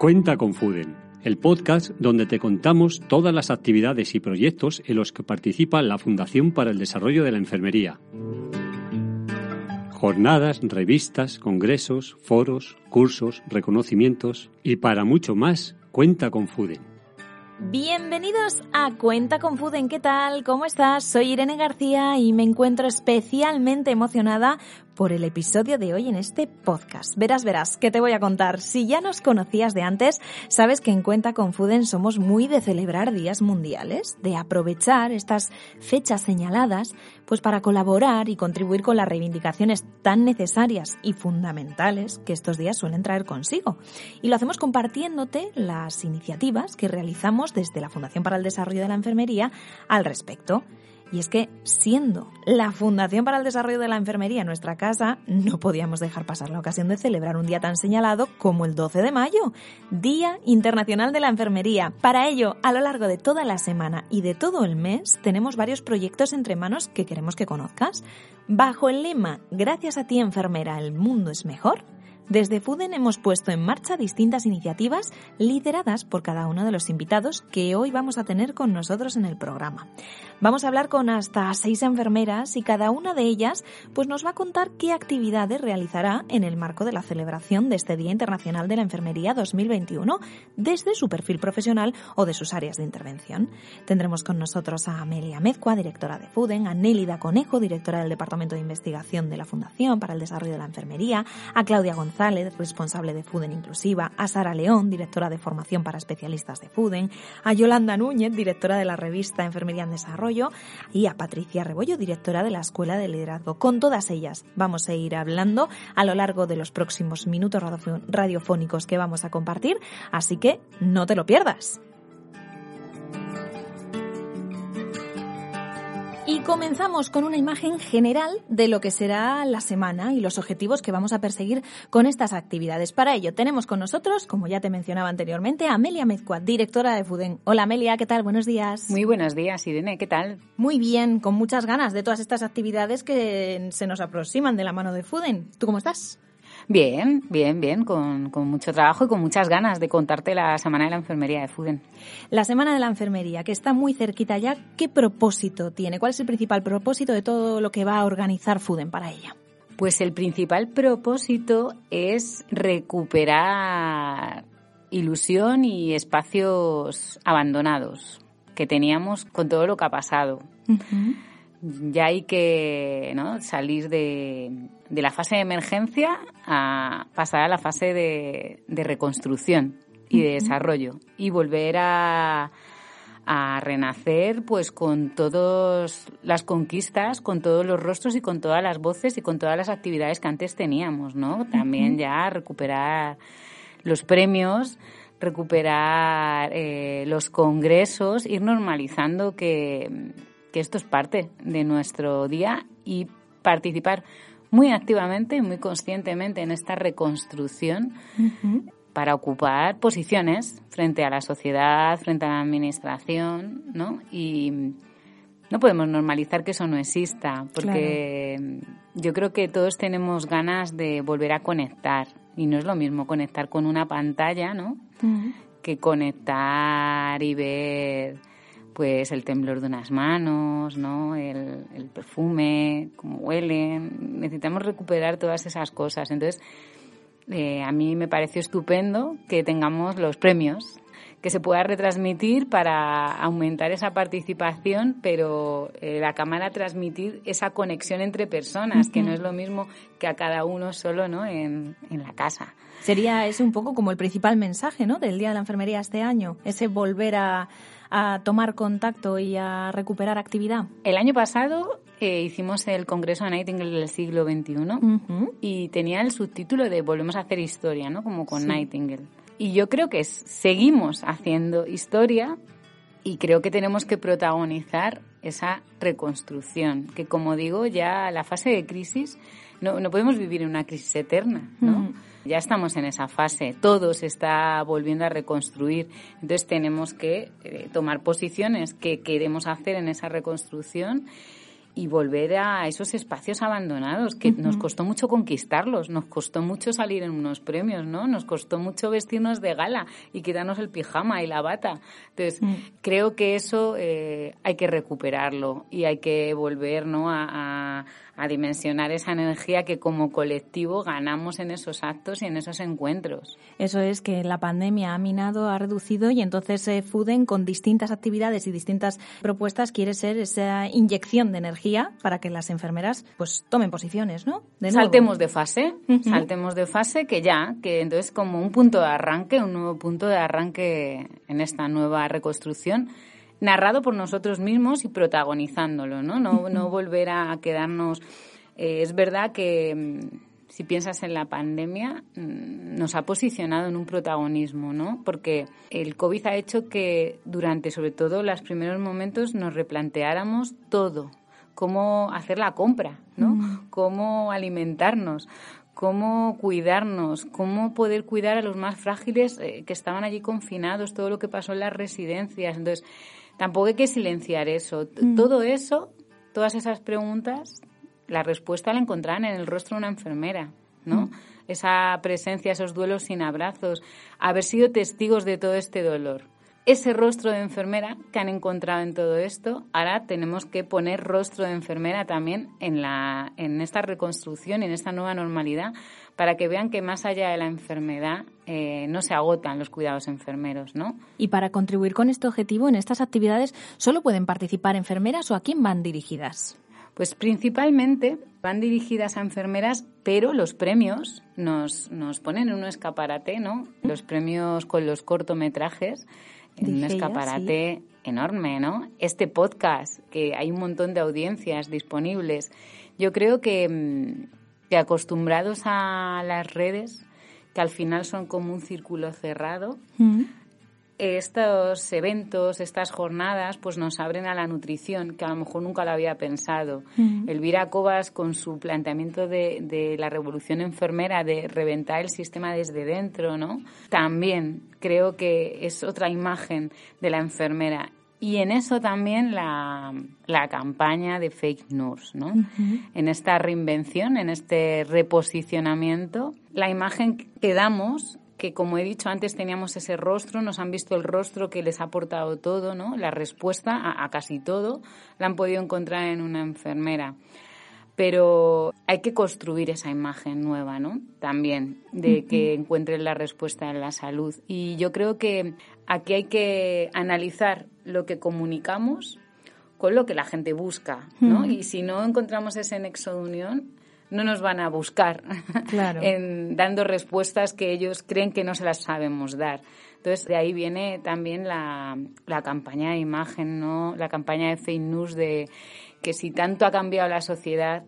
Cuenta con Fuden, el podcast donde te contamos todas las actividades y proyectos en los que participa la Fundación para el Desarrollo de la Enfermería. Jornadas, revistas, congresos, foros, cursos, reconocimientos y para mucho más, cuenta con Fuden. Bienvenidos a Cuenta con Fuden, ¿qué tal? ¿Cómo estás? Soy Irene García y me encuentro especialmente emocionada por el episodio de hoy en este podcast. Verás, verás, ¿qué te voy a contar? Si ya nos conocías de antes, sabes que en Cuenta con Fuden somos muy de celebrar días mundiales, de aprovechar estas fechas señaladas, pues para colaborar y contribuir con las reivindicaciones tan necesarias y fundamentales que estos días suelen traer consigo. Y lo hacemos compartiéndote las iniciativas que realizamos desde la Fundación para el Desarrollo de la Enfermería al respecto. Y es que, siendo la Fundación para el Desarrollo de la Enfermería nuestra casa, no podíamos dejar pasar la ocasión de celebrar un día tan señalado como el 12 de mayo, Día Internacional de la Enfermería. Para ello, a lo largo de toda la semana y de todo el mes, tenemos varios proyectos entre manos que queremos que conozcas. Bajo el lema Gracias a ti, enfermera, el mundo es mejor. Desde FUDEN hemos puesto en marcha distintas iniciativas lideradas por cada uno de los invitados que hoy vamos a tener con nosotros en el programa. Vamos a hablar con hasta seis enfermeras y cada una de ellas pues nos va a contar qué actividades realizará en el marco de la celebración de este Día Internacional de la Enfermería 2021 desde su perfil profesional o de sus áreas de intervención. Tendremos con nosotros a Amelia Mezcua, directora de FUDEN, a Nélida Conejo, directora del Departamento de Investigación de la Fundación para el Desarrollo de la Enfermería, a Claudia González, responsable de FUDEN Inclusiva, a Sara León, directora de formación para especialistas de FUDEN, a Yolanda Núñez, directora de la revista Enfermería en Desarrollo, y a Patricia Rebollo, directora de la Escuela de Liderazgo. Con todas ellas vamos a ir hablando a lo largo de los próximos minutos radiofónicos que vamos a compartir, así que no te lo pierdas. Y comenzamos con una imagen general de lo que será la semana y los objetivos que vamos a perseguir con estas actividades. Para ello tenemos con nosotros, como ya te mencionaba anteriormente, a Amelia Mezcua, directora de FUDEN. Hola Amelia, ¿qué tal? Buenos días. Muy buenos días, Irene, ¿qué tal? Muy bien, con muchas ganas de todas estas actividades que se nos aproximan de la mano de FUDEN. ¿Tú cómo estás? Bien, bien, bien, con, con, mucho trabajo y con muchas ganas de contarte la Semana de la Enfermería de Fuden. La Semana de la Enfermería, que está muy cerquita ya, ¿qué propósito tiene? ¿Cuál es el principal propósito de todo lo que va a organizar Fuden para ella? Pues el principal propósito es recuperar ilusión y espacios abandonados que teníamos con todo lo que ha pasado. Uh -huh. Ya hay que ¿no? salir de, de, la fase de emergencia a pasar a la fase de, de reconstrucción y de desarrollo y volver a, a renacer pues con todas las conquistas, con todos los rostros y con todas las voces y con todas las actividades que antes teníamos, ¿no? También ya recuperar los premios, recuperar eh, los congresos, ir normalizando que, que esto es parte de nuestro día y participar muy activamente, muy conscientemente en esta reconstrucción uh -huh. para ocupar posiciones frente a la sociedad, frente a la administración, ¿no? Y no podemos normalizar que eso no exista, porque claro. yo creo que todos tenemos ganas de volver a conectar y no es lo mismo conectar con una pantalla, ¿no? Uh -huh. Que conectar y ver pues el temblor de unas manos, ¿no? El, el, perfume, cómo huelen. Necesitamos recuperar todas esas cosas. Entonces, eh, a mí me pareció estupendo que tengamos los premios, que se pueda retransmitir para aumentar esa participación, pero eh, la cámara transmitir esa conexión entre personas, uh -huh. que no es lo mismo que a cada uno solo, ¿no? En, en la casa. Sería ese un poco como el principal mensaje, ¿no? Del Día de la Enfermería este año, ese volver a a tomar contacto y a recuperar actividad? El año pasado eh, hicimos el Congreso de Nightingale del siglo XXI y tenía el subtítulo de Volvemos a hacer historia, ¿no? Como con Nightingale. Y yo creo que es- seguimos haciendo historia y creo que tenemos que protagonizar esa reconstrucción, que como digo, ya la fase de crisis, no, no podemos vivir en una crisis eterna, ¿no? Ya estamos en esa fase, todo se está volviendo a reconstruir, entonces tenemos que eh, tomar posiciones que queremos hacer en esa reconstrucción y volver a esos espacios abandonados que nos costó mucho conquistarlos, nos costó mucho salir en unos premios, ¿no? Nos costó mucho vestirnos de gala y quitarnos el pijama y la bata. Entonces, creo que eso eh, hay que recuperarlo y hay que volver, ¿no? A, a- a dimensionar esa energía que como colectivo ganamos en esos actos y en esos encuentros. Eso es que la pandemia ha minado, ha reducido y entonces eh, Fuden con distintas actividades y distintas propuestas quiere ser esa inyección de energía para que las enfermeras pues tomen posiciones, ¿no? De. Saltemos de fase, saltemos de fase que ya, que entonces como un punto de arranque, un nuevo punto de arranque en esta nueva reconstrucción, narrado por nosotros mismos y protagonizándolo, ¿no? No, no volver a quedarnos. eh, es verdad que mm, si piensas en la pandemia, mm, nos ha posicionado en un protagonismo, ¿no? Porque el COVID ha hecho que durante, sobre todo, los primeros momentos nos replanteáramos todo, cómo hacer la compra, ¿no? Cómo alimentarnos, cómo cuidarnos, cómo poder cuidar a los más frágiles eh, que estaban allí confinados, todo lo que pasó en las residencias. Entonces, tampoco hay que silenciar eso. T- Todo eso, todas esas preguntas, la respuesta la encontraban en el rostro de una enfermera, ¿no? Esa presencia, esos duelos sin abrazos, haber sido testigos de todo este dolor. Ese rostro de enfermera que han encontrado en todo esto, ahora tenemos que poner rostro de enfermera también en, la, en esta reconstrucción, en esta nueva normalidad, para que vean que más allá de la enfermedad eh, no se agotan los cuidados enfermeros, ¿no? Y para contribuir con este objetivo, en estas actividades solo pueden participar enfermeras o a quién van dirigidas. Pues principalmente van dirigidas a enfermeras, pero los premios nos, nos ponen en un escaparate, ¿no? Los premios con los cortometrajes, en un escaparate enorme, ¿no? Este podcast, que hay un montón de audiencias disponibles. Yo creo que, mm, que acostumbrados a las redes, que al final son como un círculo cerrado, estos eventos, estas jornadas, pues nos abren a la nutrición, que a lo mejor nunca lo había pensado. Elvira Cobas, con su planteamiento de, de la revolución enfermera, de reventar el sistema desde dentro, ¿no? También creo que es otra imagen de la enfermera. Y en eso también la, la campaña de fake news, ¿no? En esta reinvención, en este reposicionamiento, la imagen que damos que como he dicho antes teníamos ese rostro, nos han visto el rostro que les ha aportado todo, ¿no? La respuesta a, a casi todo la han podido encontrar en una enfermera. Pero hay que construir esa imagen nueva, ¿no? También, de que encuentren la respuesta en la salud. Y yo creo que aquí hay que analizar lo que comunicamos con lo que la gente busca, ¿no? Y si no encontramos ese nexo de unión, no nos van a buscar Claro. en, dando respuestas que ellos creen que no se las sabemos dar. Entonces, de ahí viene también la, la campaña de imagen, ¿no? La campaña de fake news de que si tanto ha cambiado la sociedad,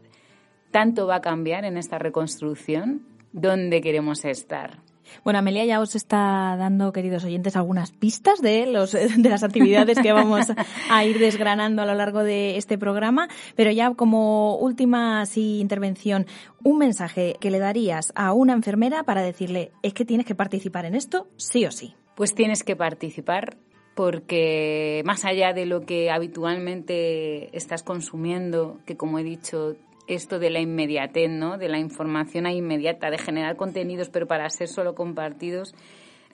tanto va a cambiar en esta reconstrucción, ¿dónde queremos estar? Bueno, Amelia ya os está dando, queridos oyentes, algunas pistas de, los, de las actividades que vamos a ir desgranando a lo largo de este programa, pero ya como última así, intervención, un mensaje que le darías a una enfermera para decirle, es que tienes que participar en esto, sí o sí. Pues tienes que participar porque más allá de lo que habitualmente estás consumiendo, que como he dicho, esto de la inmediatez, ¿no? De la información inmediata, de generar contenidos, pero para ser solo compartidos,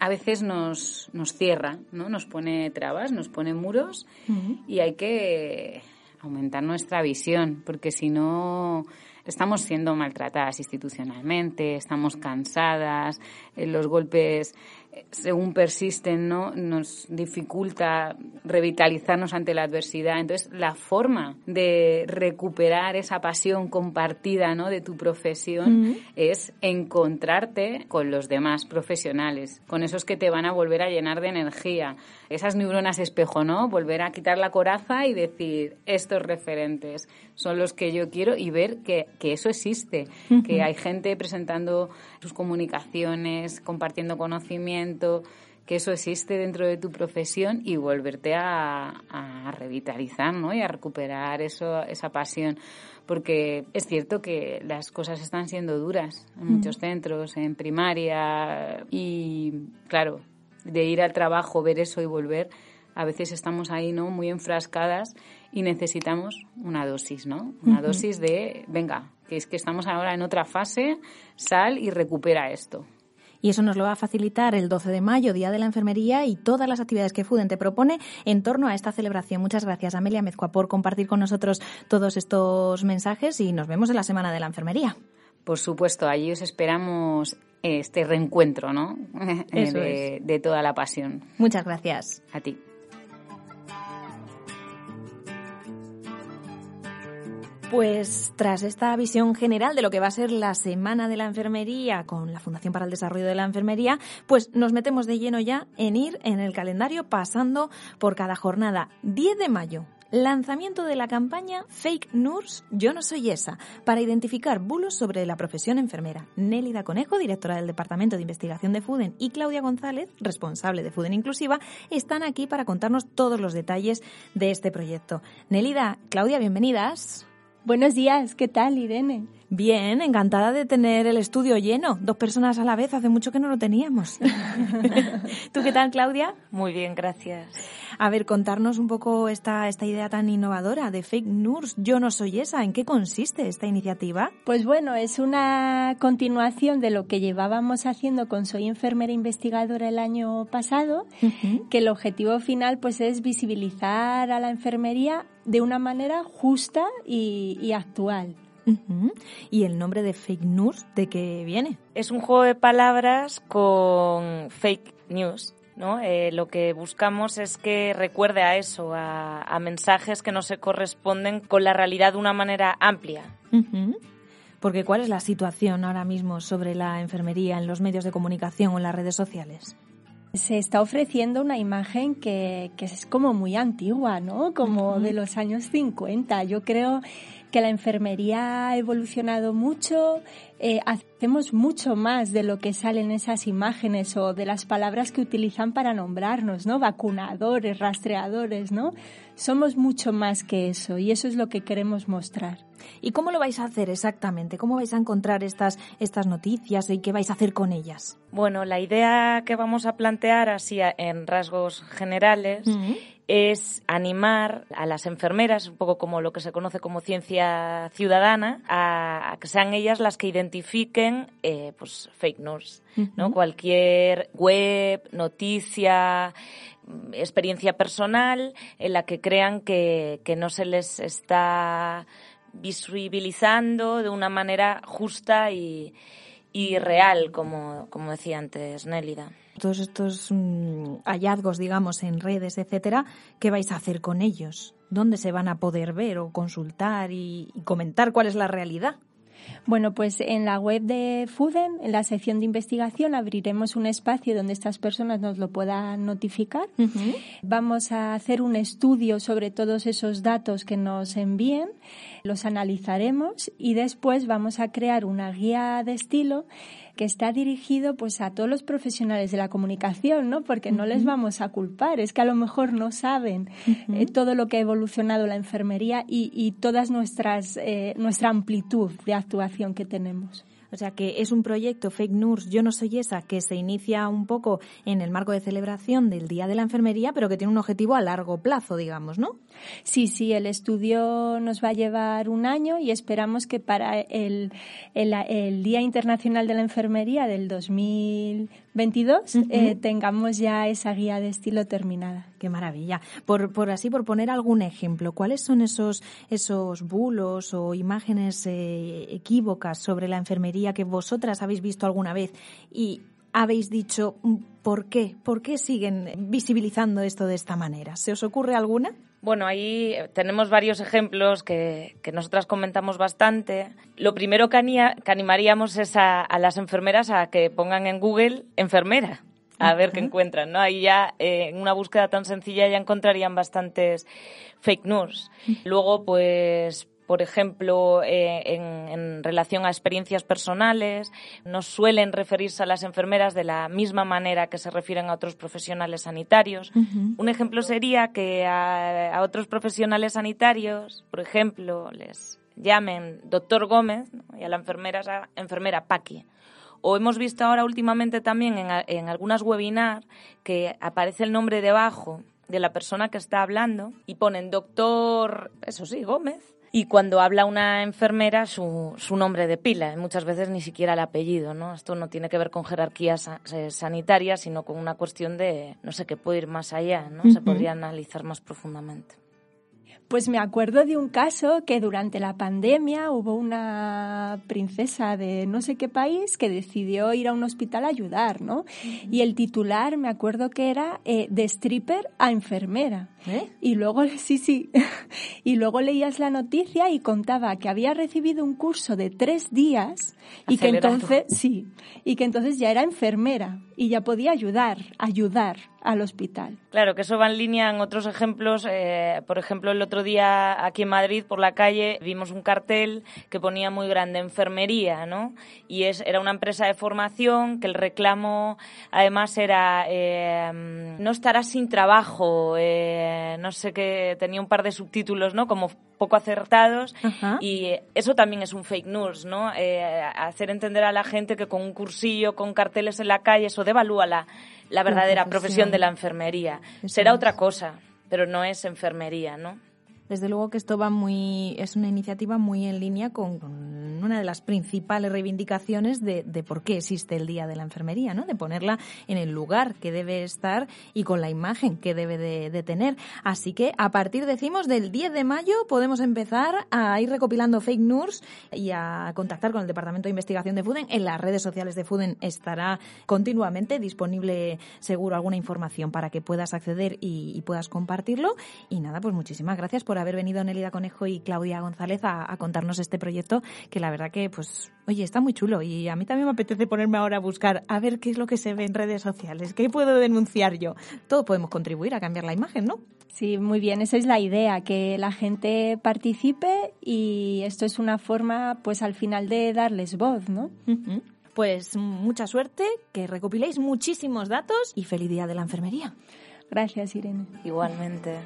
a veces nos, nos cierra, ¿no? Nos pone trabas, nos pone muros y hay que aumentar nuestra visión, porque si no estamos siendo maltratadas institucionalmente, estamos cansadas, eh, los golpes según persisten, ¿no? Nos dificulta revitalizarnos ante la adversidad. Entonces, la forma de recuperar esa pasión compartida, ¿no? De tu profesión es encontrarte con los demás profesionales, con esos que te van a volver a llenar de energía, esas neuronas espejo, ¿no? Volver a quitar la coraza y decir, estos referentes son los que yo quiero y ver que, que eso existe, que hay gente presentando sus comunicaciones, compartiendo conocimiento, que eso existe dentro de tu profesión y volverte a, a revitalizar ¿no? y a recuperar eso, esa pasión. Porque es cierto que las cosas están siendo duras en muchos centros, en primaria y, claro, de ir al trabajo, ver eso y volver, a veces estamos ahí no muy enfrascadas y necesitamos una dosis, ¿no? Una dosis de, venga, que es que estamos ahora en otra fase, sal y recupera esto. Y eso nos lo va a facilitar el 12 de mayo, Día de la Enfermería, y todas las actividades que FUDEN te propone en torno a esta celebración. Muchas gracias, Amelia Mezcua, por compartir con nosotros todos estos mensajes y nos vemos en la Semana de la Enfermería. Por supuesto, allí os esperamos este reencuentro, ¿no? Eso de, de toda la pasión. Muchas gracias. A ti. Pues tras esta visión general de lo que va a ser la Semana de la Enfermería con la Fundación para el Desarrollo de la Enfermería, pues nos metemos de lleno ya en ir en el calendario pasando por cada jornada. 10 de mayo, Lanzamiento de la campaña Fake Nurse Yo no soy esa, para identificar bulos sobre la profesión enfermera. Nélida Conejo, directora del Departamento de Investigación de FUDEN, y Claudia González, responsable de FUDEN Inclusiva, están aquí para contarnos todos los detalles de este proyecto. Nélida, Claudia, bienvenidas. Buenos días, ¿qué tal, Irene? Bien, encantada de tener el estudio lleno. Dos personas a la vez, hace mucho que no lo teníamos. ¿Tú qué tal, Claudia? Muy bien, gracias. A ver, contarnos un poco esta, esta idea tan innovadora de Fake Nurse. Yo no soy esa. ¿En qué consiste esta iniciativa? Pues bueno, es una continuación de lo que llevábamos haciendo con Soy Enfermera Investigadora el año pasado, que el objetivo final pues es visibilizar a la enfermería de una manera justa y, y actual. ¿Y el nombre de Fake Nurse de qué viene? Es un juego de palabras con fake news. ¿no? Eh, lo que buscamos es que recuerde a eso, a, a mensajes que no se corresponden con la realidad de una manera amplia. Porque ¿cuál es la situación ahora mismo sobre la enfermería en los medios de comunicación o en las redes sociales? Se está ofreciendo una imagen que, que es como muy antigua, ¿no? Como de los años 50. Yo creo que la enfermería ha evolucionado mucho, eh, hacemos mucho más de lo que sale en esas imágenes o de las palabras que utilizan para nombrarnos, ¿no? Vacunadores, rastreadores, ¿no? Somos mucho más que eso y eso es lo que queremos mostrar. ¿Y cómo lo vais a hacer exactamente? ¿Cómo vais a encontrar estas, estas noticias y qué vais a hacer con ellas? Bueno, la idea que vamos a plantear así en rasgos generales es animar a las enfermeras, un poco como lo que se conoce como ciencia ciudadana, a, que sean ellas las que identifiquen eh, pues fake news, ¿no? Cualquier web, noticia, mm, experiencia personal en la que crean que, que no se les está visibilizando de una manera justa y, y real, como, como decía antes Nélida. Todos estos mm, hallazgos, digamos, en redes, etcétera, ¿qué vais a hacer con ellos? ¿Dónde se van a poder ver o consultar y, y comentar cuál es la realidad? Bueno, pues en la web de FUDEN, en la sección de investigación, abriremos un espacio donde estas personas nos lo puedan notificar. Vamos a hacer un estudio sobre todos esos datos que nos envíen, los analizaremos y después vamos a crear una guía de estilo que está dirigido pues a todos los profesionales de la comunicación, ¿no? Porque no les vamos a culpar, es que a lo mejor no saben eh, todo lo que ha evolucionado la enfermería y, y todas nuestras eh, nuestra amplitud de actuación que tenemos. O sea que es un proyecto Fake News, yo no soy esa, que se inicia un poco en el marco de celebración del Día de la Enfermería, pero que tiene un objetivo a largo plazo, digamos, ¿no? Sí, sí, el estudio nos va a llevar un año y esperamos que para el, el, el Día Internacional de la Enfermería del 2022 eh, tengamos ya esa guía de estilo terminada. Qué maravilla. Por, por así, por poner algún ejemplo, ¿cuáles son esos, esos bulos o imágenes eh, equívocas sobre la enfermería que vosotras habéis visto alguna vez y habéis dicho, mm, ¿por qué? ¿Por qué siguen visibilizando esto de esta manera? ¿Se os ocurre alguna? Bueno, ahí tenemos varios ejemplos que, que nosotras comentamos bastante. Lo primero que, animaríamos es a, las enfermeras a que pongan en Google enfermera a ver qué encuentran, ¿no? Ahí ya eh, en una búsqueda tan sencilla ya encontrarían bastantes fake news. Luego, pues por ejemplo, eh, en, relación a experiencias personales, no suelen referirse a las enfermeras de la misma manera que se refieren a otros profesionales sanitarios. Un ejemplo sería que a, otros profesionales sanitarios, por ejemplo, les llamen doctor Gómez y a la enfermera, a enfermera Paqui. O hemos visto ahora últimamente también en, en algunas webinars que aparece el nombre debajo de la persona que está hablando y ponen doctor, eso sí, Gómez, y cuando habla una enfermera su, su nombre de pila, muchas veces ni siquiera el apellido, ¿no? Esto no tiene que ver con jerarquías eh, sanitarias, sino con una cuestión de, no sé, que puede ir más allá, ¿no? Se podría analizar más profundamente. Pues me acuerdo de un caso que durante la pandemia hubo una princesa de no sé qué país que decidió ir a un hospital a ayudar, ¿no? Y el titular, me acuerdo que era eh, de stripper a enfermera. ¿Eh? Y luego, sí, sí, y luego leías la noticia y contaba que había recibido un curso de tres días y que entonces, sí, y que entonces ya era enfermera y ya podía ayudar, ayudar al hospital. Claro, que eso va en línea en otros ejemplos. Eh, por ejemplo, el otro día aquí en Madrid, por la calle, vimos un cartel que ponía muy grande enfermería, ¿no? Y es, era una empresa de formación que el reclamo, además, era eh, no estarás sin trabajo, eh, no sé qué, tenía un par de subtítulos, ¿no? Como poco acertados. Y eso también es un fake news, ¿no? hacer entender a la gente que con un cursillo, con carteles en la calle, eso devalúa la la verdadera profesión. de la enfermería. Será otra cosa, pero no es enfermería, ¿no? Desde luego que esto va muy, es una iniciativa muy en línea con, una de las principales reivindicaciones de, por qué existe el Día de la Enfermería, ¿no? De ponerla en el lugar que debe estar y con la imagen que debe de, tener. Así que a partir, decimos, del 10 de mayo podemos empezar a ir recopilando fake news y a contactar con el Departamento de Investigación de FUDEN. En las redes sociales de FUDEN estará continuamente disponible seguro alguna información para que puedas acceder y, y puedas compartirlo. Y nada, pues muchísimas gracias por haber venido Nelida Conejo y Claudia González a, contarnos este proyecto que la verdad que, pues, oye, está muy chulo y a mí también me apetece ponerme ahora a buscar a ver qué es lo que se ve en redes sociales, qué puedo denunciar yo. Todo podemos contribuir a cambiar la imagen, ¿no? Sí, muy bien, esa es la idea, que la gente participe y esto es una forma, pues al final de darles voz, ¿no? Pues mucha suerte, que recopiléis muchísimos datos y feliz día de la enfermería. Gracias, Irene. Igualmente.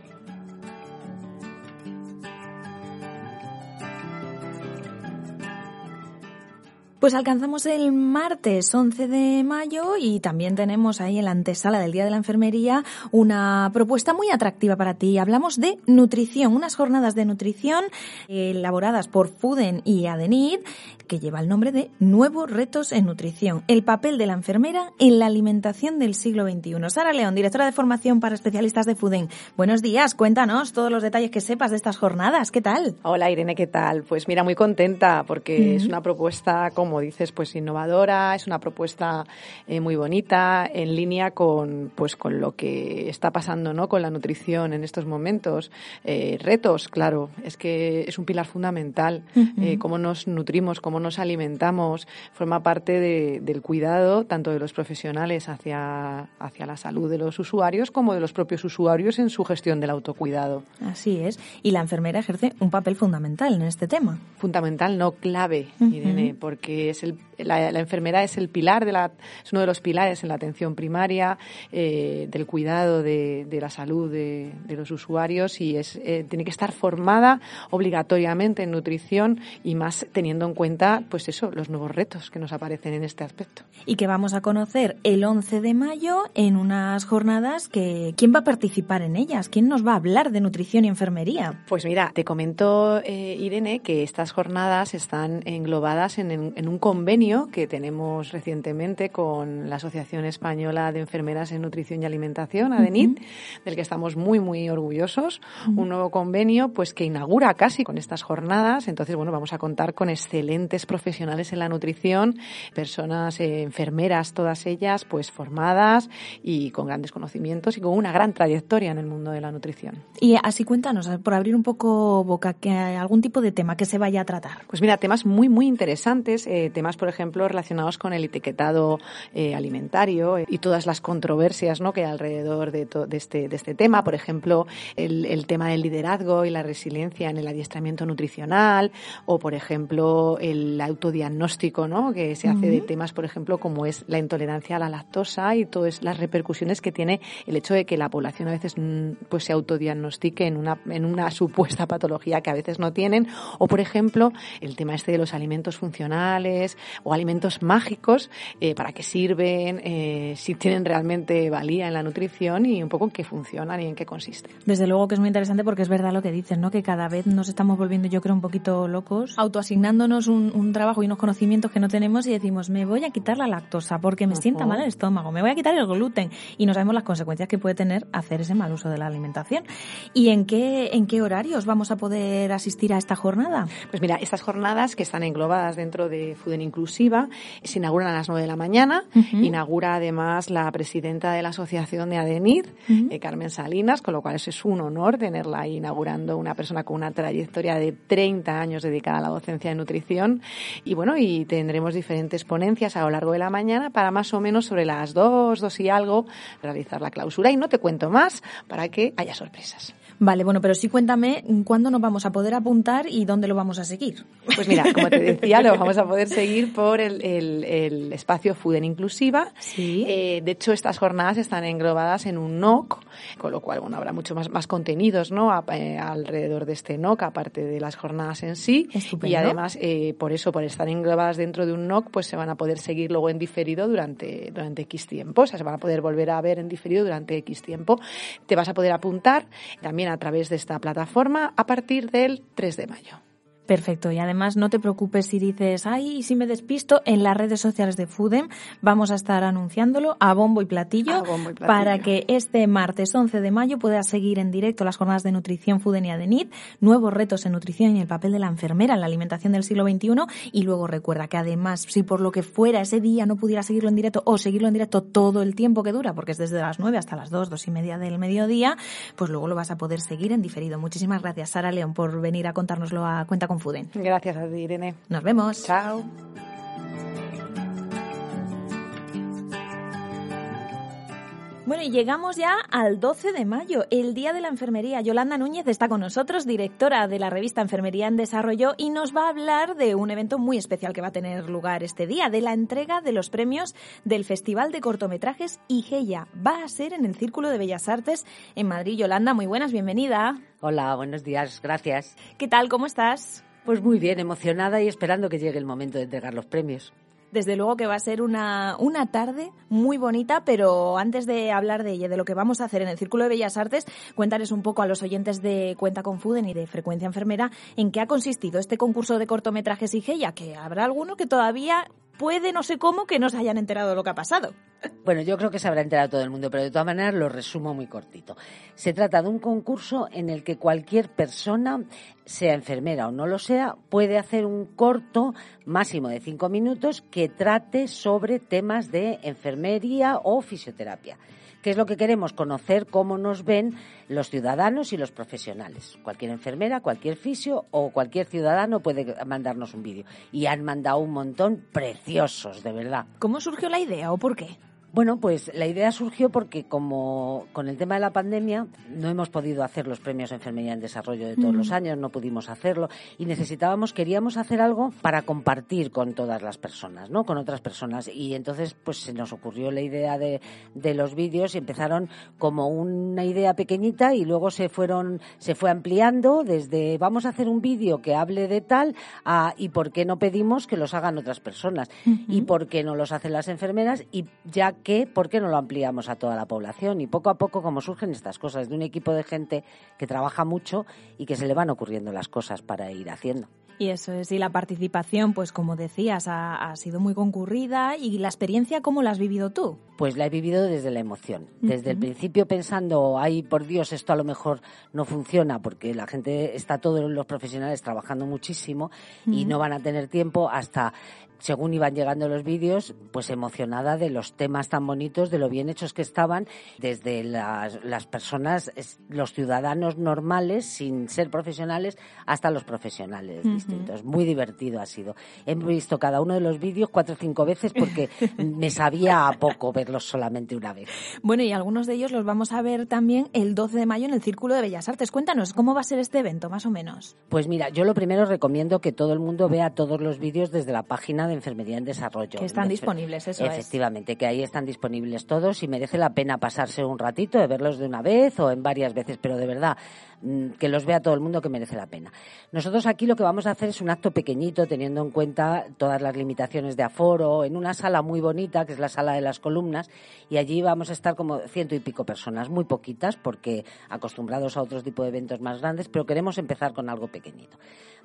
Pues alcanzamos el martes 11 de mayo y también tenemos ahí en la antesala del Día de la Enfermería una propuesta muy atractiva para ti. Hablamos de nutrición, unas jornadas de nutrición elaboradas por Fuden y Adenid que lleva el nombre de Nuevos Retos en Nutrición, el papel de la enfermera en la alimentación del siglo XXI. Sara León, directora de formación para especialistas de Fuden. Buenos días, cuéntanos todos los detalles que sepas de estas jornadas. ¿Qué tal? Hola Irene, ¿qué tal? Pues mira, muy contenta porque es una propuesta como como dices, pues innovadora, es una propuesta eh, muy bonita, en línea con, pues, con lo que está pasando ¿no? con la nutrición en estos momentos. Eh, retos, claro, es que es un pilar fundamental. Eh, cómo nos nutrimos, cómo nos alimentamos, forma parte del cuidado tanto de los profesionales hacia, hacia la salud de los usuarios como de los propios usuarios en su gestión del autocuidado. Así es. Y la enfermera ejerce un papel fundamental en este tema. Fundamental, no clave, Irene, porque es el, la, enfermedad es el pilar de la, es uno de los pilares en la atención primaria, eh, del cuidado de, la salud de, los usuarios y es, eh, tiene que estar formada obligatoriamente en nutrición y más teniendo en cuenta, pues eso, los nuevos retos que nos aparecen en este aspecto. Y que vamos a conocer el 11 de mayo en unas jornadas que, ¿quién va a participar en ellas? ¿Quién nos va a hablar de nutrición y enfermería? Pues mira, te comento, eh, Irene, que estas jornadas están englobadas en, en un un convenio que tenemos recientemente con la Asociación Española de Enfermeras en Nutrición y Alimentación, ADENIT, del que estamos muy, muy orgullosos. Un nuevo convenio pues que inaugura casi con estas jornadas. Entonces, bueno, vamos a contar con excelentes profesionales en la nutrición, personas eh, enfermeras, todas ellas, pues formadas y con grandes conocimientos y con una gran trayectoria en el mundo de la nutrición. Y así cuéntanos, por abrir un poco boca, que algún tipo de tema que se vaya a tratar. Pues mira, temas muy, muy interesantes, eh, temas, por ejemplo, relacionados con el etiquetado eh, alimentario y todas las controversias ¿no? que hay alrededor de, de, este, de este tema. Por ejemplo, el, el tema del liderazgo y la resiliencia en el adiestramiento nutricional o, por ejemplo, el autodiagnóstico ¿no? que se hace de temas, por ejemplo, como es la intolerancia a la lactosa y todas las repercusiones que tiene el hecho de que la población a veces mm, pues se autodiagnostique en una, en una supuesta patología que a veces no tienen. O, por ejemplo, el tema este de los alimentos funcionales o alimentos mágicos, eh, para qué sirven, eh, si tienen realmente valía en la nutrición y un poco en qué funcionan y en qué consiste. Desde luego que es muy interesante porque es verdad lo que dicen, ¿no? Que cada vez nos estamos volviendo, yo creo, un poquito locos, autoasignándonos un, un trabajo y unos conocimientos que no tenemos y decimos, me voy a quitar la lactosa porque me sienta mal el estómago, me voy a quitar el gluten y no sabemos las consecuencias que puede tener hacer ese mal uso de la alimentación. ¿Y en qué, en qué horarios vamos a poder asistir a esta jornada? Pues mira, estas jornadas que están englobadas dentro de Food Inclusiva se inauguran a las 9 de la mañana. Uh -huh. Inaugura además la presidenta de la Asociación de ADENID, uh -huh. eh, Carmen Salinas, con lo cual es un honor tenerla ahí inaugurando una persona con una trayectoria de 30 años dedicada a la docencia de nutrición. Y bueno, y tendremos diferentes ponencias a lo largo de la mañana para más o menos sobre las 2, 2 y algo realizar la clausura. Y no te cuento más para que haya sorpresas. Vale, bueno, pero sí cuéntame cuándo nos vamos a poder apuntar y dónde lo vamos a seguir. Pues mira, como te decía, lo vamos a poder seguir por el, el, el espacio Food en Inclusiva. Sí. Eh, de hecho, estas jornadas están englobadas en un NOC, con lo cual, bueno, habrá mucho más, más contenidos, ¿no? A, eh, alrededor de este NOC, aparte de las jornadas en sí. Estupendo. Y además, eh, por eso, por estar englobadas dentro de un NOC, pues se van a poder seguir luego en diferido durante, durante X tiempo. O sea, se van a poder volver a ver en diferido durante X tiempo. Te vas a poder apuntar también a través de esta plataforma a partir del 3 de mayo. Perfecto. Y además no te preocupes si dices, ay, si me despisto, en las redes sociales de Foodem vamos a estar anunciándolo a bombo y platillo, a bombo y platillo. para que este martes 11 de mayo puedas seguir en directo las jornadas de nutrición Foodem y Adenit, nuevos retos en nutrición y el papel de la enfermera en la alimentación del siglo XXI. Y luego recuerda que además, si por lo que fuera ese día no pudiera seguirlo en directo o seguirlo en directo todo el tiempo que dura, porque es desde las 9 hasta las 2, 2 y media del mediodía, pues luego lo vas a poder seguir en diferido. Muchísimas gracias, Sara León, por venir a contárnoslo a cuenta con Fuden. Gracias a ti, Irene. Nos vemos. Chao. Bueno, y llegamos ya al 12 de mayo, el Día de la Enfermería. Yolanda Núñez está con nosotros, directora de la revista Enfermería en Desarrollo, y nos va a hablar de un evento muy especial que va a tener lugar este día, de la entrega de los premios del Festival de Cortometrajes IGEA. Va a ser en el Círculo de Bellas Artes en Madrid. Yolanda, muy buenas, bienvenida. Hola, buenos días, gracias. ¿Qué tal? ¿Cómo estás? Pues muy bien, emocionada y esperando que llegue el momento de entregar los premios. Desde luego que va a ser una, una tarde muy bonita, pero antes de hablar de ella, de lo que vamos a hacer en el Círculo de Bellas Artes, cuéntales un poco a los oyentes de Cuenta con Fuden y de Frecuencia Enfermera en qué ha consistido este concurso de cortometrajes IGEA, que habrá alguno que todavía puede, no sé cómo, que no se hayan enterado de lo que ha pasado. Bueno, yo creo que se habrá enterado todo el mundo, pero de todas maneras lo resumo muy cortito. Se trata de un concurso en el que cualquier persona, sea enfermera o no lo sea, puede hacer un corto máximo de cinco minutos que trate sobre temas de enfermería o fisioterapia. ¿Qué es lo que queremos? Conocer cómo nos ven los ciudadanos y los profesionales. Cualquier enfermera, cualquier fisio o cualquier ciudadano puede mandarnos un vídeo. Y han mandado un montón preciosos, de verdad. ¿Cómo surgió la idea o por qué? Bueno, pues la idea surgió porque como con el tema de la pandemia no hemos podido hacer los premios Enfermería en Desarrollo de todos mm. los años, no pudimos hacerlo y necesitábamos, queríamos hacer algo para compartir con todas las personas, ¿no? Con otras personas y entonces pues se nos ocurrió la idea de, de los vídeos y empezaron como una idea pequeñita y luego se fueron, se fue ampliando desde vamos a hacer un vídeo que hable de tal a y por qué no pedimos que los hagan otras personas y por qué no los hacen las enfermeras y ya que, ¿por qué no lo ampliamos a toda la población? Y poco a poco, como surgen estas cosas, de un equipo de gente que trabaja mucho y que se le van ocurriendo las cosas para ir haciendo. Y eso es, y la participación, pues como decías, ha, ha sido muy concurrida. ¿Y la experiencia cómo la has vivido tú? Pues la he vivido desde la emoción. Desde el principio pensando, ay, por Dios, esto a lo mejor no funciona porque la gente está, todos los profesionales trabajando muchísimo y no van a tener tiempo hasta según iban llegando los vídeos, pues emocionada de los temas tan bonitos, de lo bien hechos que estaban, desde las, las personas, los ciudadanos normales, sin ser profesionales, hasta los profesionales distintos. Muy divertido ha sido. He visto cada uno de los vídeos cuatro o cinco veces porque me sabía a poco verlos solamente una vez. Bueno, y algunos de ellos los vamos a ver también el 12 de mayo en el Círculo de Bellas Artes. Cuéntanos, ¿cómo va a ser este evento, más o menos? Pues mira, yo lo primero recomiendo que todo el mundo vea todos los vídeos desde la página de Enfermería en Desarrollo. Que están De- disponibles, eso es. Efectivamente, que ahí están disponibles todos y merece la pena pasarse un ratito de verlos de una vez o en varias veces, pero de verdad mm, que los vea todo el mundo que merece la pena. Nosotros aquí lo que vamos a hacer es un acto pequeñito teniendo en cuenta todas las limitaciones de aforo en una sala muy bonita que es la sala de las columnas y allí vamos a estar como ciento y pico personas, muy poquitas porque acostumbrados a otros tipo de eventos más grandes, pero queremos empezar con algo pequeñito.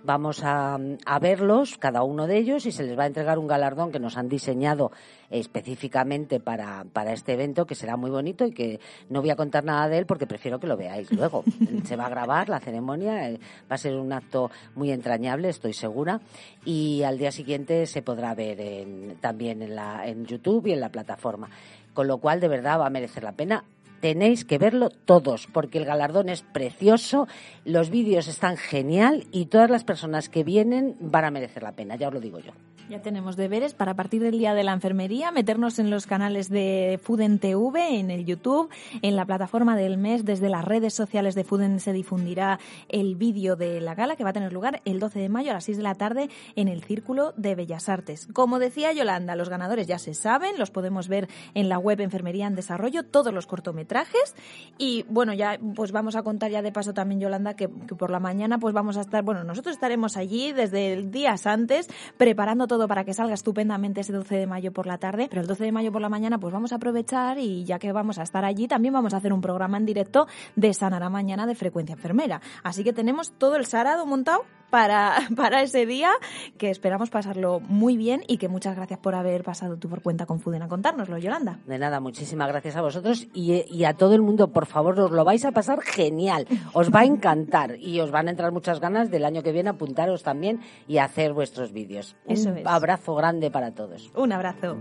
Vamos a, a verlos, cada uno de ellos, y se les va a entregar un galardón que nos han diseñado específicamente para, para este evento, que será muy bonito y que no voy a contar nada de él porque prefiero que lo veáis luego. se va a grabar la ceremonia, eh, va a ser un acto muy entrañable, estoy segura, y al día siguiente se podrá ver en- también en, la, en YouTube y en la plataforma. Con lo cual, de verdad, va a merecer la pena tenéis que verlo todos, porque el galardón es precioso, los vídeos están genial y todas las personas que vienen van a merecer la pena, ya os lo digo yo. Ya tenemos deberes para partir del día de la enfermería meternos en los canales de Fuden TV, en el YouTube, en la plataforma del mes, desde las redes sociales de Fuden se difundirá el vídeo de la gala que va a tener lugar el 12 de mayo a las 6 de la tarde en el Círculo de Bellas Artes. Como decía Yolanda, los ganadores ya se saben, los podemos ver en la web Enfermería en Desarrollo, todos los cortometrajes y bueno, ya pues vamos a contar ya de paso también Yolanda que, que por la mañana pues vamos a estar, bueno, nosotros estaremos allí desde días antes preparando todo para que salga estupendamente ese 12 de mayo por la tarde, pero el 12 de mayo por la mañana pues vamos a aprovechar y ya que vamos a estar allí también vamos a hacer un programa en directo de Sanará Mañana de Frecuencia Enfermera. Así que tenemos todo el sarado montado para, para ese día, que esperamos pasarlo muy bien y que muchas gracias por haber pasado tú por cuenta con Fuden a contárnoslo, Yolanda. De nada, muchísimas gracias a vosotros y, y a todo el mundo, por favor, os lo vais a pasar genial, os va a encantar y os van a entrar muchas ganas del año que viene apuntaros también y hacer vuestros vídeos. Eso es. Abrazo grande para todos. Un abrazo.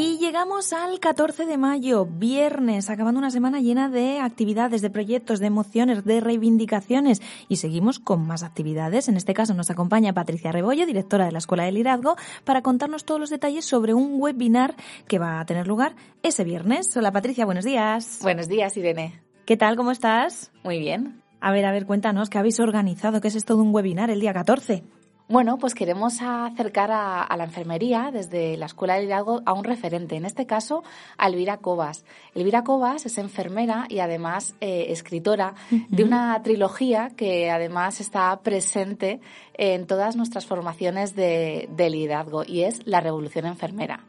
Y llegamos al 14 de mayo, viernes, acabando una semana llena de actividades, de proyectos, de emociones, de reivindicaciones. Y seguimos con más actividades. En este caso nos acompaña Patricia Rebollo, directora de la Escuela de Liderazgo, para contarnos todos los detalles sobre un webinar que va a tener lugar ese viernes. Hola Patricia, buenos días. Buenos días, Irene. ¿Qué tal? ¿Cómo estás? Muy bien. A ver, a ver, cuéntanos, ¿qué habéis organizado? ¿Qué es esto de un webinar el día 14? Bueno, pues queremos acercar a, a la enfermería desde la Escuela de Liderazgo a un referente, en este caso a Elvira Cobas. Elvira Cobas es enfermera y además eh, escritora de una trilogía que además está presente en todas nuestras formaciones de, de liderazgo y es La Revolución Enfermera.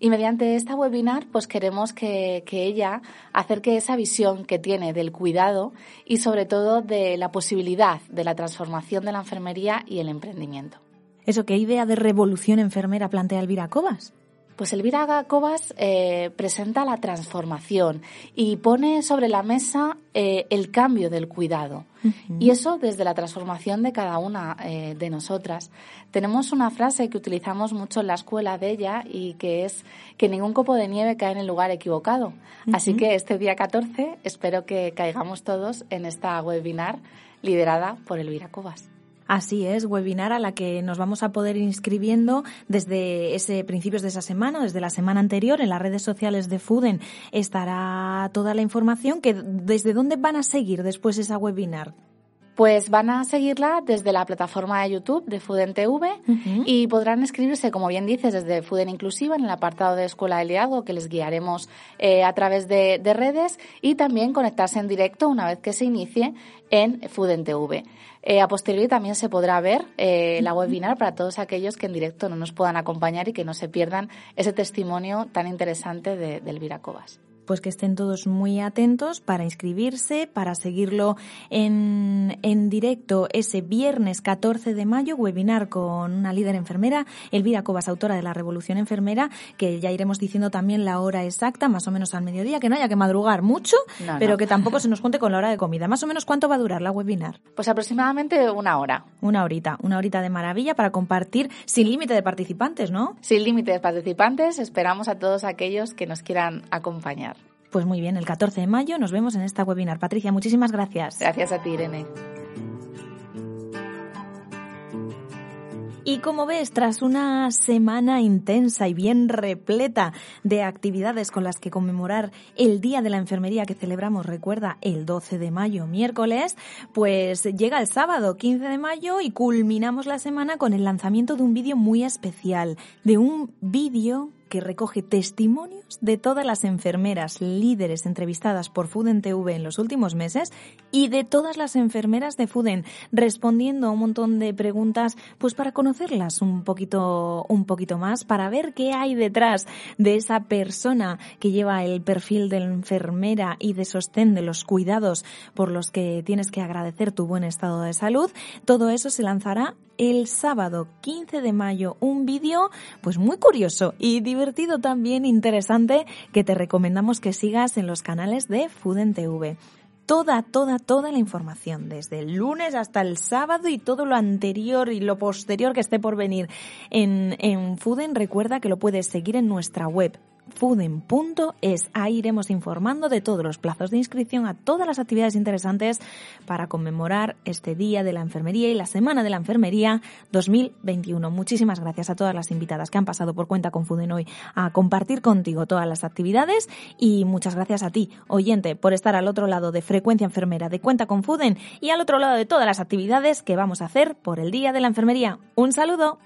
Y mediante esta webinar, pues queremos que, que, ella acerque esa visión que tiene del cuidado y sobre todo de la posibilidad de la transformación de la enfermería y el emprendimiento. ¿Eso qué idea de revolución enfermera plantea Elvira Cobas? Pues Elvira Cobas eh, presenta la transformación y pone sobre la mesa eh, el cambio del cuidado. Uh -huh. Y eso desde la transformación de cada una eh, de nosotras. Tenemos una frase que utilizamos mucho en la escuela de ella y que es que ningún copo de nieve cae en el lugar equivocado. Uh -huh. Así que este día 14 espero que caigamos todos en esta webinar liderada por Elvira Cobas. Así es, webinar a la que nos vamos a poder ir inscribiendo desde ese principios de esa semana, desde la semana anterior, en las redes sociales de Fuden estará toda la información que desde dónde van a seguir después esa webinar. Pues van a seguirla desde la plataforma de YouTube de Fuden TV uh -huh. y podrán inscribirse, como bien dices, desde Fuden Inclusiva en el apartado de Escuela de Liderazgo que les guiaremos eh, a través de, de, redes y también conectarse en directo una vez que se inicie en Fuden TV. Eh, a posteriori también se podrá ver eh, la webinar para todos aquellos que en directo no nos puedan acompañar y que no se pierdan ese testimonio tan interesante de, de Elvira Cobas. Pues que estén todos muy atentos para inscribirse, para seguirlo en, en directo ese viernes 14 de mayo, webinar con una líder enfermera, Elvira Cobas, autora de La Revolución Enfermera, que ya iremos diciendo también la hora exacta, más o menos al mediodía, que no haya que madrugar mucho, No, pero no. que tampoco se nos junte con la hora de comida. Más o menos cuánto va a durar la webinar. Pues aproximadamente una hora. Una horita, una horita de maravilla para compartir sin límite de participantes, ¿no? Sin límite de participantes, esperamos a todos aquellos que nos quieran acompañar. Pues muy bien, el 14 de mayo nos vemos en esta webinar. Patricia, muchísimas gracias. Gracias a ti, Irene. Y como ves, tras una semana intensa y bien repleta de actividades con las que conmemorar el Día de la Enfermería que celebramos, recuerda, el 12 de mayo, miércoles, pues llega el sábado 15 de mayo y culminamos la semana con el lanzamiento de un vídeo muy especial, de un vídeo que recoge testimonios de todas las enfermeras líderes entrevistadas por Fuden TV en los últimos meses y de todas las enfermeras de Fuden respondiendo a un montón de preguntas pues para conocerlas un poquito un poquito más para ver qué hay detrás de esa persona que lleva el perfil de enfermera y de sostén de los cuidados por los que tienes que agradecer tu buen estado de salud. Todo eso se lanzará el sábado 15 de mayo un vídeo pues muy curioso y divertido también, interesante, que te recomendamos que sigas en los canales de Fuden TV. Toda, toda, toda la información, desde el lunes hasta el sábado y todo lo anterior y lo posterior que esté por venir en, en Fuden, recuerda que lo puedes seguir en nuestra web fuden.es. Ahí iremos informando de todos los plazos de inscripción a todas las actividades interesantes para conmemorar este Día de la Enfermería y la Semana de la Enfermería 2021. Muchísimas gracias a todas las invitadas que han pasado por cuenta con Fuden hoy a compartir contigo todas las actividades y muchas gracias a ti, oyente, por estar al otro lado de Frecuencia Enfermera de Cuenta con Fuden y al otro lado de todas las actividades que vamos a hacer por el Día de la Enfermería. Un saludo.